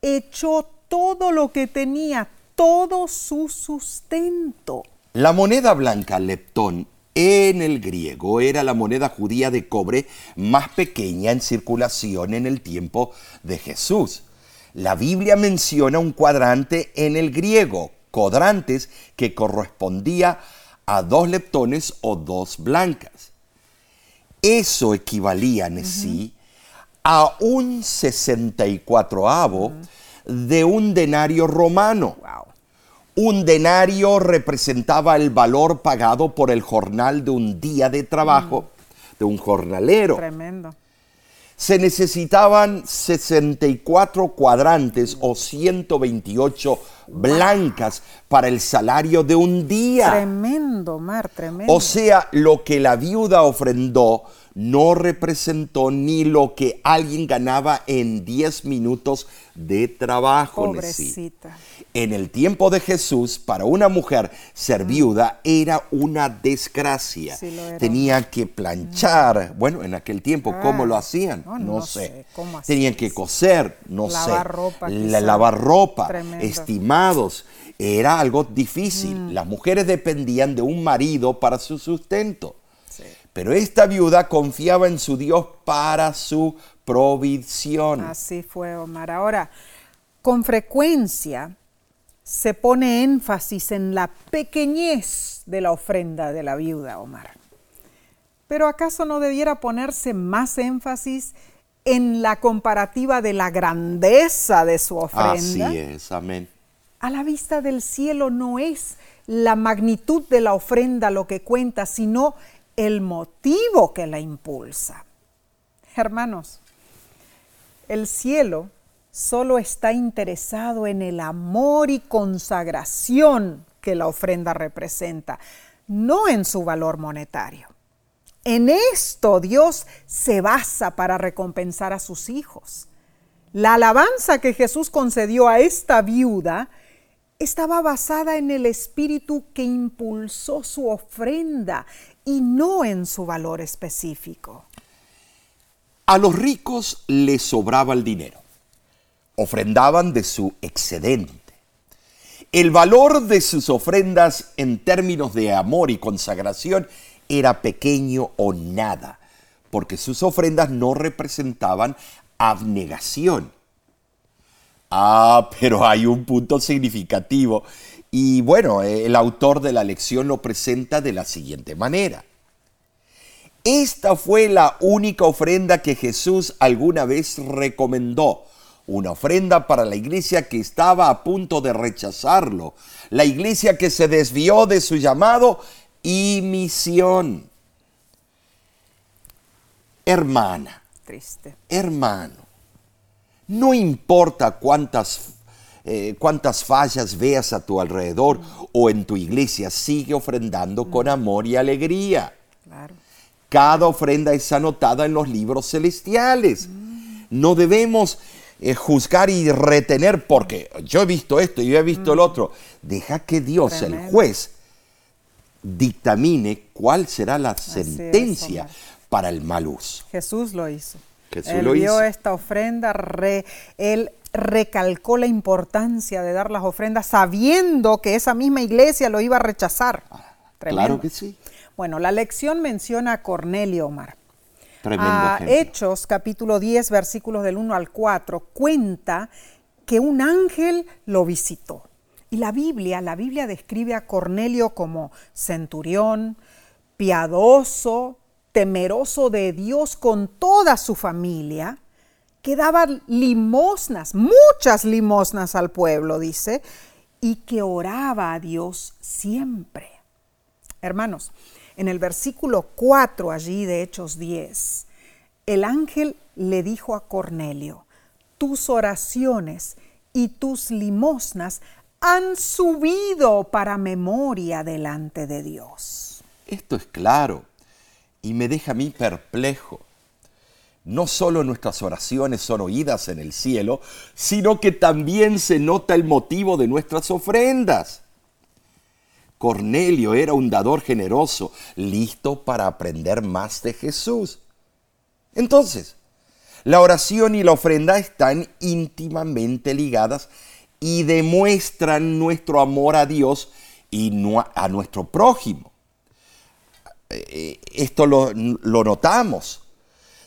Speaker 1: echó todo lo que tenía, todo su sustento.
Speaker 2: La moneda blanca leptón en el griego era la moneda judía de cobre más pequeña en circulación en el tiempo de Jesús. La Biblia menciona un cuadrante en el griego, cuadrantes, que correspondía a dos leptones o dos blancas. Eso equivalía en sí a un 64 avo de un denario romano. Un denario representaba el valor pagado por el jornal de un día de trabajo mm. de un jornalero.
Speaker 1: Tremendo.
Speaker 2: Se necesitaban 64 cuadrantes o 128 blancas para el salario de un día.
Speaker 1: Tremendo, Mar, tremendo.
Speaker 2: O sea, lo que la viuda ofrendó no representó ni lo que alguien ganaba en 10 minutos de trabajo.
Speaker 1: Pobrecita.
Speaker 2: En el tiempo de Jesús, para una mujer ser viuda era una desgracia. Tenía que planchar. Bueno, en aquel tiempo, ¿cómo lo hacían? No, sé. Tenían que coser, no
Speaker 1: lavar sé. Ropa,
Speaker 2: lavar ropa. Estimados. Era algo difícil. Mm. Las mujeres dependían de un marido para su sustento. Pero esta viuda confiaba en su Dios para su provisión.
Speaker 1: Así fue, Omar. Ahora, con frecuencia se pone énfasis en la pequeñez de la ofrenda de la viuda, Omar. Pero ¿acaso no debiera ponerse más énfasis en la comparativa de la grandeza de su ofrenda?
Speaker 2: Así es, amén.
Speaker 1: A la vista del cielo no es la magnitud de la ofrenda lo que cuenta, sino el motivo que la impulsa. Hermanos, el cielo solo está interesado en el amor y consagración que la ofrenda representa, no en su valor monetario. En esto Dios se basa para recompensar a sus hijos. La alabanza que Jesús concedió a esta viuda estaba basada en el espíritu que impulsó su ofrenda y no en su valor específico.
Speaker 2: A los ricos les sobraba el dinero. Ofrendaban de su excedente. El valor de sus ofrendas en términos de amor y consagración era pequeño o nada, porque sus ofrendas no representaban abnegación. Ah, pero hay un punto significativo y bueno, el autor de la lección lo presenta de la siguiente manera. Esta fue la única ofrenda que Jesús alguna vez recomendó. Una ofrenda para la iglesia que estaba a punto de rechazarlo. La iglesia que se desvió de su llamado y misión. Hermana.
Speaker 1: Triste.
Speaker 2: Hermano. No importa cuántas eh, cuántas fallas veas a tu alrededor o en tu iglesia, sigue ofrendando con amor y alegría. Cada ofrenda es anotada en los libros celestiales. No debemos eh, juzgar y retener porque yo he visto esto y yo he visto el otro. Deja que Dios, el juez, dictamine cuál será la sentencia para el mal uso.
Speaker 1: Jesús lo hizo. Jesús él lo vio esta ofrenda, él recalcó la importancia de dar las ofrendas sabiendo que esa misma iglesia lo iba a rechazar. Ah,
Speaker 2: claro que sí.
Speaker 1: Bueno, la lección menciona a Cornelio Omar.
Speaker 2: Tremendo
Speaker 1: Hechos capítulo 10 versículos del 1 al 4 cuenta que un ángel lo visitó. Y la Biblia, la Biblia describe a Cornelio como centurión, piadoso, temeroso de Dios con toda su familia, que daba limosnas, muchas limosnas al pueblo, dice, y que oraba a Dios siempre. Hermanos, en el versículo 4 allí de Hechos 10, el ángel le dijo a Cornelio, tus oraciones y tus limosnas han subido para memoria delante de Dios.
Speaker 2: Esto es claro y me deja a mí perplejo. No solo nuestras oraciones son oídas en el cielo, sino que también se nota el motivo de nuestras ofrendas. Cornelio era un dador generoso, listo para aprender más de Jesús. Entonces, la oración y la ofrenda están íntimamente ligadas y demuestran nuestro amor a Dios y a nuestro prójimo. Eh, esto lo, notamos.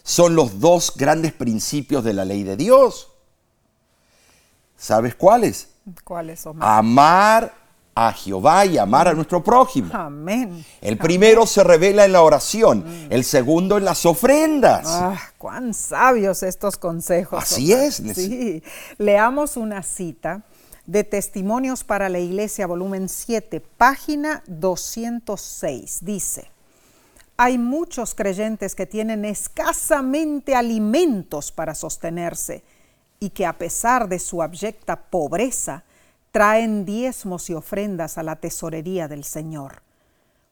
Speaker 2: Son los dos grandes principios de la ley de Dios. ¿Sabes cuáles?
Speaker 1: ¿Cuáles,
Speaker 2: Amar a Jehová y amar a nuestro prójimo.
Speaker 1: Amén.
Speaker 2: El primero se revela en la oración, el segundo en las ofrendas.
Speaker 1: Ah, cuán sabios estos consejos.
Speaker 2: Así es.
Speaker 1: Sí. Leamos una cita de Testimonios para la Iglesia, volumen 7, página 206. Dice, hay muchos creyentes que tienen escasamente alimentos para sostenerse y que a pesar de su abyecta pobreza, traen diezmos y ofrendas a la tesorería del Señor.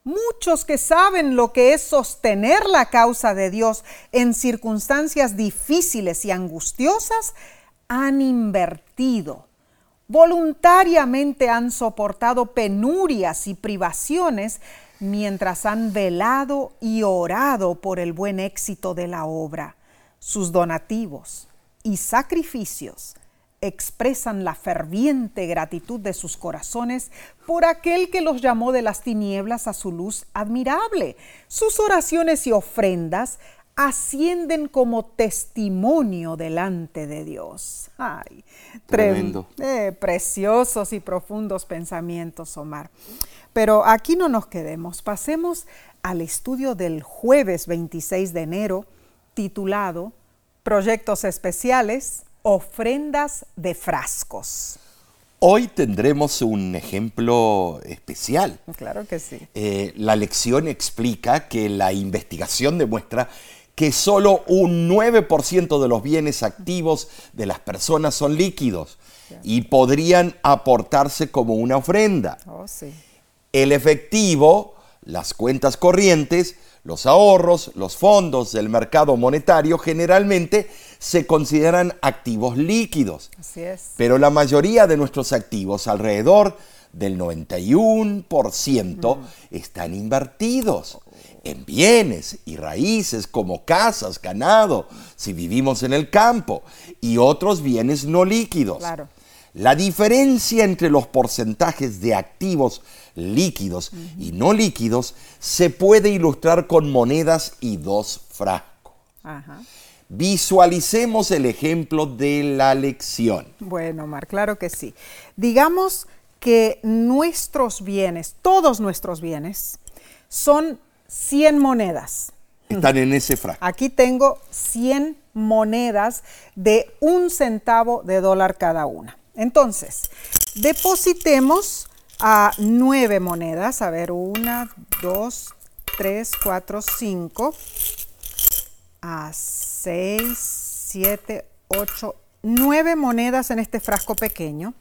Speaker 1: Muchos que saben lo que es sostener la causa de Dios en circunstancias difíciles y angustiosas, han invertido, voluntariamente han soportado penurias y privaciones mientras han velado y orado por el buen éxito de la obra. Sus donativos y sacrificios expresan la ferviente gratitud de sus corazones por aquel que los llamó de las tinieblas a su luz admirable. Sus oraciones y ofrendas ascienden como testimonio delante de Dios. Ay,
Speaker 2: tremendo.
Speaker 1: Eh, preciosos y profundos pensamientos, Omar. Pero aquí no nos quedemos, pasemos al estudio del jueves 26 de enero titulado Proyectos Especiales ofrendas de frascos.
Speaker 2: Hoy tendremos un ejemplo especial.
Speaker 1: Claro que sí.
Speaker 2: Eh, la lección explica que la investigación demuestra que solo un 9% de los bienes activos de las personas son líquidos y podrían aportarse como una ofrenda.
Speaker 1: Oh, sí.
Speaker 2: El efectivo, las cuentas corrientes, los ahorros, los fondos del mercado monetario generalmente se consideran activos líquidos.
Speaker 1: Así es.
Speaker 2: Pero la mayoría de nuestros activos, alrededor del 91%, están invertidos en bienes y raíces como casas, ganado, si vivimos en el campo, y otros bienes no líquidos.
Speaker 1: Claro.
Speaker 2: La diferencia entre los porcentajes de activos líquidos y no líquidos se puede ilustrar con monedas y dos frascos. Visualicemos el ejemplo de la lección.
Speaker 1: Bueno, Mar, claro que sí. Digamos que nuestros bienes, todos nuestros bienes, son 100 monedas.
Speaker 2: Están en ese frasco.
Speaker 1: Aquí tengo 100 monedas de un centavo de dólar cada una. Entonces, depositemos a nueve monedas. A ver, una, dos, tres, cuatro, cinco, a seis, siete, ocho, nueve monedas en este frasco pequeño.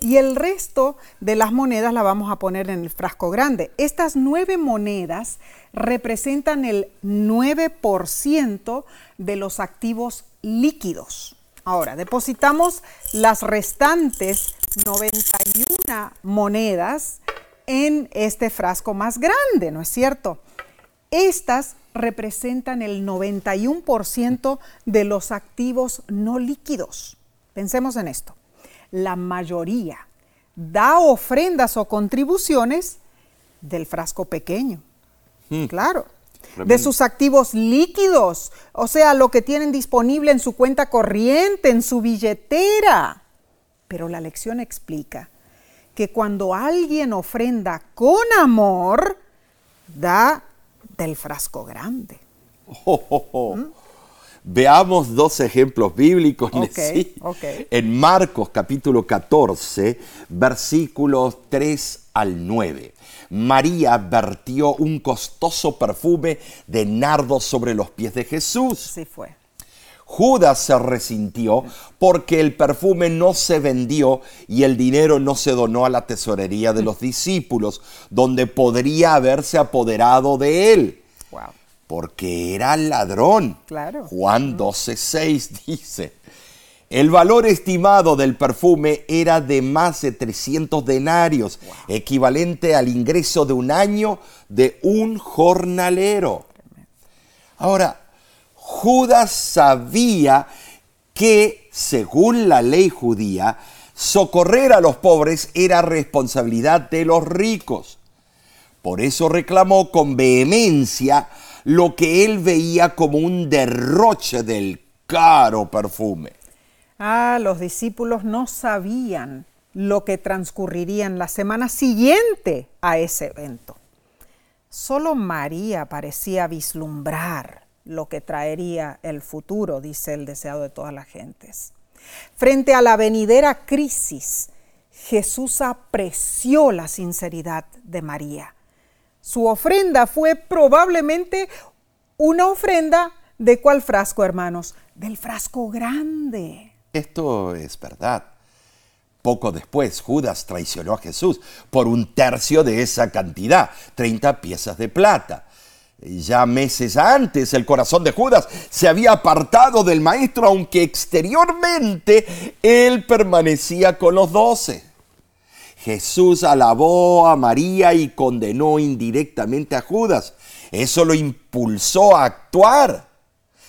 Speaker 1: Y el resto de las monedas la vamos a poner en el frasco grande. Estas nueve monedas representan el 9% de los activos líquidos. Ahora, depositamos las restantes 91 monedas en este frasco más grande, ¿no es cierto? Estas representan el 91% de los activos no líquidos. Pensemos en esto. La mayoría da ofrendas o contribuciones del frasco pequeño. Hmm. Claro de sus activos líquidos, o sea, lo que tienen disponible en su cuenta corriente, en su billetera. Pero la lección explica que cuando alguien ofrenda con amor, da del frasco grande.
Speaker 2: Oh, oh, oh. Veamos dos ejemplos bíblicos. En Marcos capítulo 14, versículos 3 al 9. María vertió un costoso perfume de nardo sobre los pies de Jesús.
Speaker 1: Sí fue.
Speaker 2: Judas se resintió porque el perfume no se vendió y el dinero no se donó a la tesorería de los discípulos, donde podría haberse apoderado de él,
Speaker 1: Wow.
Speaker 2: porque era ladrón.
Speaker 1: Claro.
Speaker 2: Juan 12:6 dice, el valor estimado del perfume era de más de 300 denarios, equivalente al ingreso de un año de un jornalero. Ahora, Judas sabía que, según la ley judía, socorrer a los pobres era responsabilidad de los ricos. Por eso reclamó con vehemencia lo que él veía como un derroche del caro perfume.
Speaker 1: Ah, los discípulos no sabían lo que transcurriría en la semana siguiente a ese evento. Solo María parecía vislumbrar lo que traería el futuro, dice el deseado de todas las gentes. Frente a la venidera crisis, Jesús apreció la sinceridad de María. Su ofrenda fue probablemente una ofrenda de cuál frasco, hermanos? Del frasco grande.
Speaker 2: Esto es verdad. Poco después, Judas traicionó a Jesús por un tercio de esa cantidad, 30 piezas de plata. Ya meses antes, el corazón de Judas se había apartado del maestro, aunque exteriormente él permanecía con los doce. Jesús alabó a María y condenó indirectamente a Judas. Eso lo impulsó a actuar.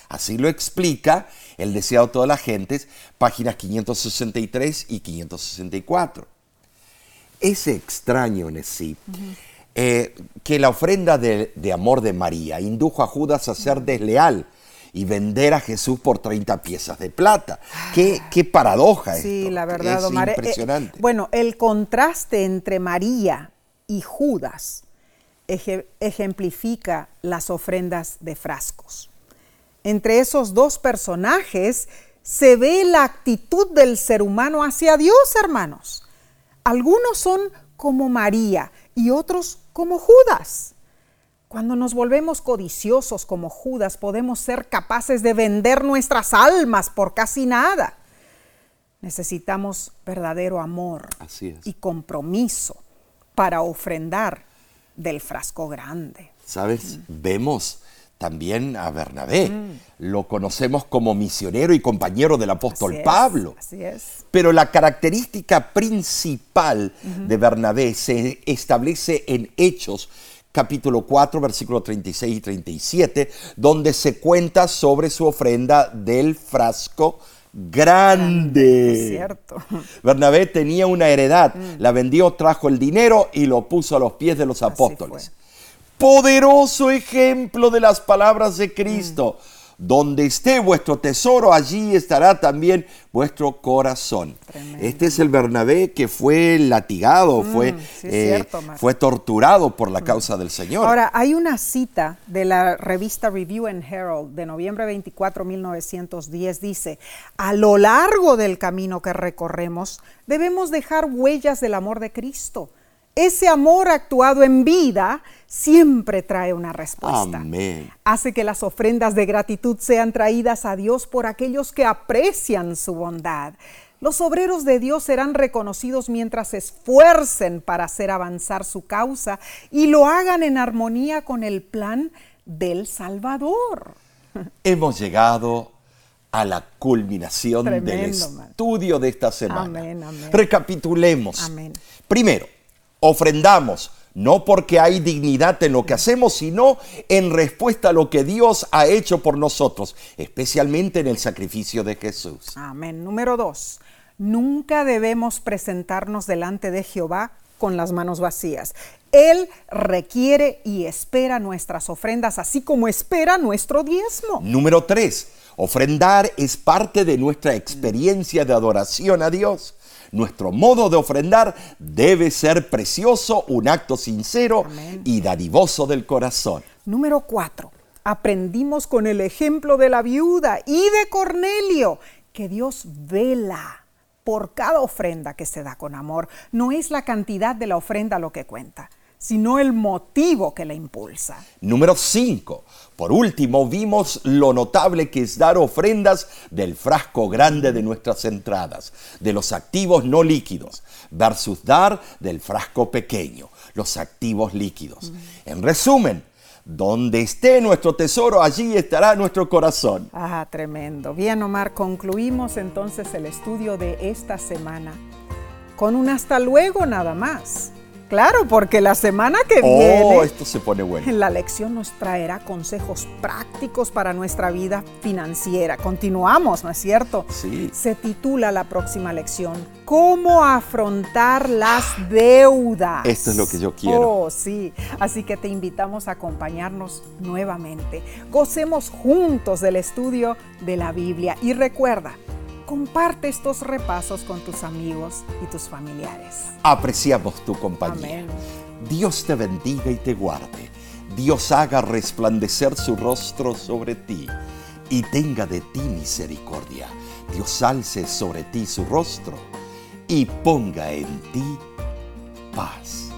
Speaker 2: Así lo explica el deseado de todas las gentes, páginas 563 y 564. Es extraño en sí eh, que la ofrenda de, de amor de María indujo a Judas a ser desleal y vender a Jesús por 30 piezas de plata. Qué, qué paradoja
Speaker 1: Sí,
Speaker 2: esto.
Speaker 1: la verdad,
Speaker 2: es
Speaker 1: Omar. eh,
Speaker 2: impresionante.
Speaker 1: bueno, el contraste entre María y Judas eje- ejemplifica las ofrendas de frascos. Entre esos dos personajes se ve la actitud del ser humano hacia Dios, hermanos. Algunos son como María y otros como Judas. Cuando nos volvemos codiciosos como Judas, podemos ser capaces de vender nuestras almas por casi nada. Necesitamos verdadero amor y compromiso para ofrendar del frasco grande.
Speaker 2: ¿Sabes? Vemos también a Bernabé. Lo conocemos como misionero y compañero del apóstol
Speaker 1: Así es,
Speaker 2: Pablo.
Speaker 1: Así es.
Speaker 2: Pero la característica principal de Bernabé se establece en Hechos capítulo 4, versículos 36 y 37, donde se cuenta sobre su ofrenda del frasco grande.
Speaker 1: Es cierto.
Speaker 2: Bernabé tenía una heredad, la vendió, trajo el dinero y lo puso a los pies de los apóstoles. Poderoso ejemplo de las palabras de Cristo. Donde esté vuestro tesoro, allí estará también vuestro corazón.
Speaker 1: Tremendo.
Speaker 2: Este es el Bernabé que fue latigado, fue,
Speaker 1: sí es
Speaker 2: eh,
Speaker 1: cierto,
Speaker 2: fue torturado por la causa del Señor.
Speaker 1: Ahora, hay una cita de la revista Review and Herald de noviembre 24, 1910. Dice, a lo largo del camino que recorremos, debemos dejar huellas del amor de Cristo. Ese amor actuado en vida siempre trae una respuesta.
Speaker 2: Amén.
Speaker 1: Hace que las ofrendas de gratitud sean traídas a Dios por aquellos que aprecian su bondad. Los obreros de Dios serán reconocidos mientras se esfuercen para hacer avanzar su causa y lo hagan en armonía con el plan del Salvador.
Speaker 2: Hemos llegado a la culminación del
Speaker 1: man.
Speaker 2: estudio de esta semana.
Speaker 1: Amén, amén.
Speaker 2: Recapitulemos.
Speaker 1: Amén.
Speaker 2: Primero, ofrendamos no porque hay dignidad en lo que hacemos, sino en respuesta a lo que Dios ha hecho por nosotros, especialmente en el sacrificio de Jesús.
Speaker 1: Amén. Número dos, nunca debemos presentarnos delante de Jehová con las manos vacías. Él requiere y espera nuestras ofrendas, así como espera nuestro diezmo.
Speaker 2: Número tres, ofrendar es parte de nuestra experiencia de adoración a Dios. Nuestro modo de ofrendar debe ser precioso, un acto sincero
Speaker 1: Amén.
Speaker 2: y dadivoso del corazón.
Speaker 1: Número cuatro, Aprendimos con el ejemplo de la viuda y de Cornelio que Dios vela por cada ofrenda que se da con amor. No es la cantidad de la ofrenda lo que cuenta, sino el motivo que la impulsa.
Speaker 2: Número 5. Por último, vimos lo notable que es dar ofrendas del frasco grande de nuestras entradas, de los activos no líquidos, versus dar del frasco pequeño, los activos líquidos. En resumen, donde esté nuestro tesoro, allí estará nuestro corazón.
Speaker 1: Ah, tremendo. Bien, Omar, concluimos entonces el estudio de esta semana con un hasta luego nada más. Claro, porque la semana que
Speaker 2: Oh,
Speaker 1: viene
Speaker 2: esto se pone bueno.
Speaker 1: la lección nos traerá consejos prácticos para nuestra vida financiera. Continuamos, ¿no es cierto?
Speaker 2: Sí.
Speaker 1: Se titula la próxima lección, ¿Cómo afrontar las deudas?
Speaker 2: Esto es lo que yo quiero.
Speaker 1: Oh, sí. Así que te invitamos a acompañarnos nuevamente. Gocemos juntos del estudio de la Biblia y recuerda, comparte estos repasos con tus amigos y tus familiares.
Speaker 2: Apreciamos tu compañía.
Speaker 1: Amén.
Speaker 2: Dios te bendiga y te guarde. Dios haga resplandecer su rostro sobre ti y tenga de ti misericordia. Dios alce sobre ti su rostro y ponga en ti paz.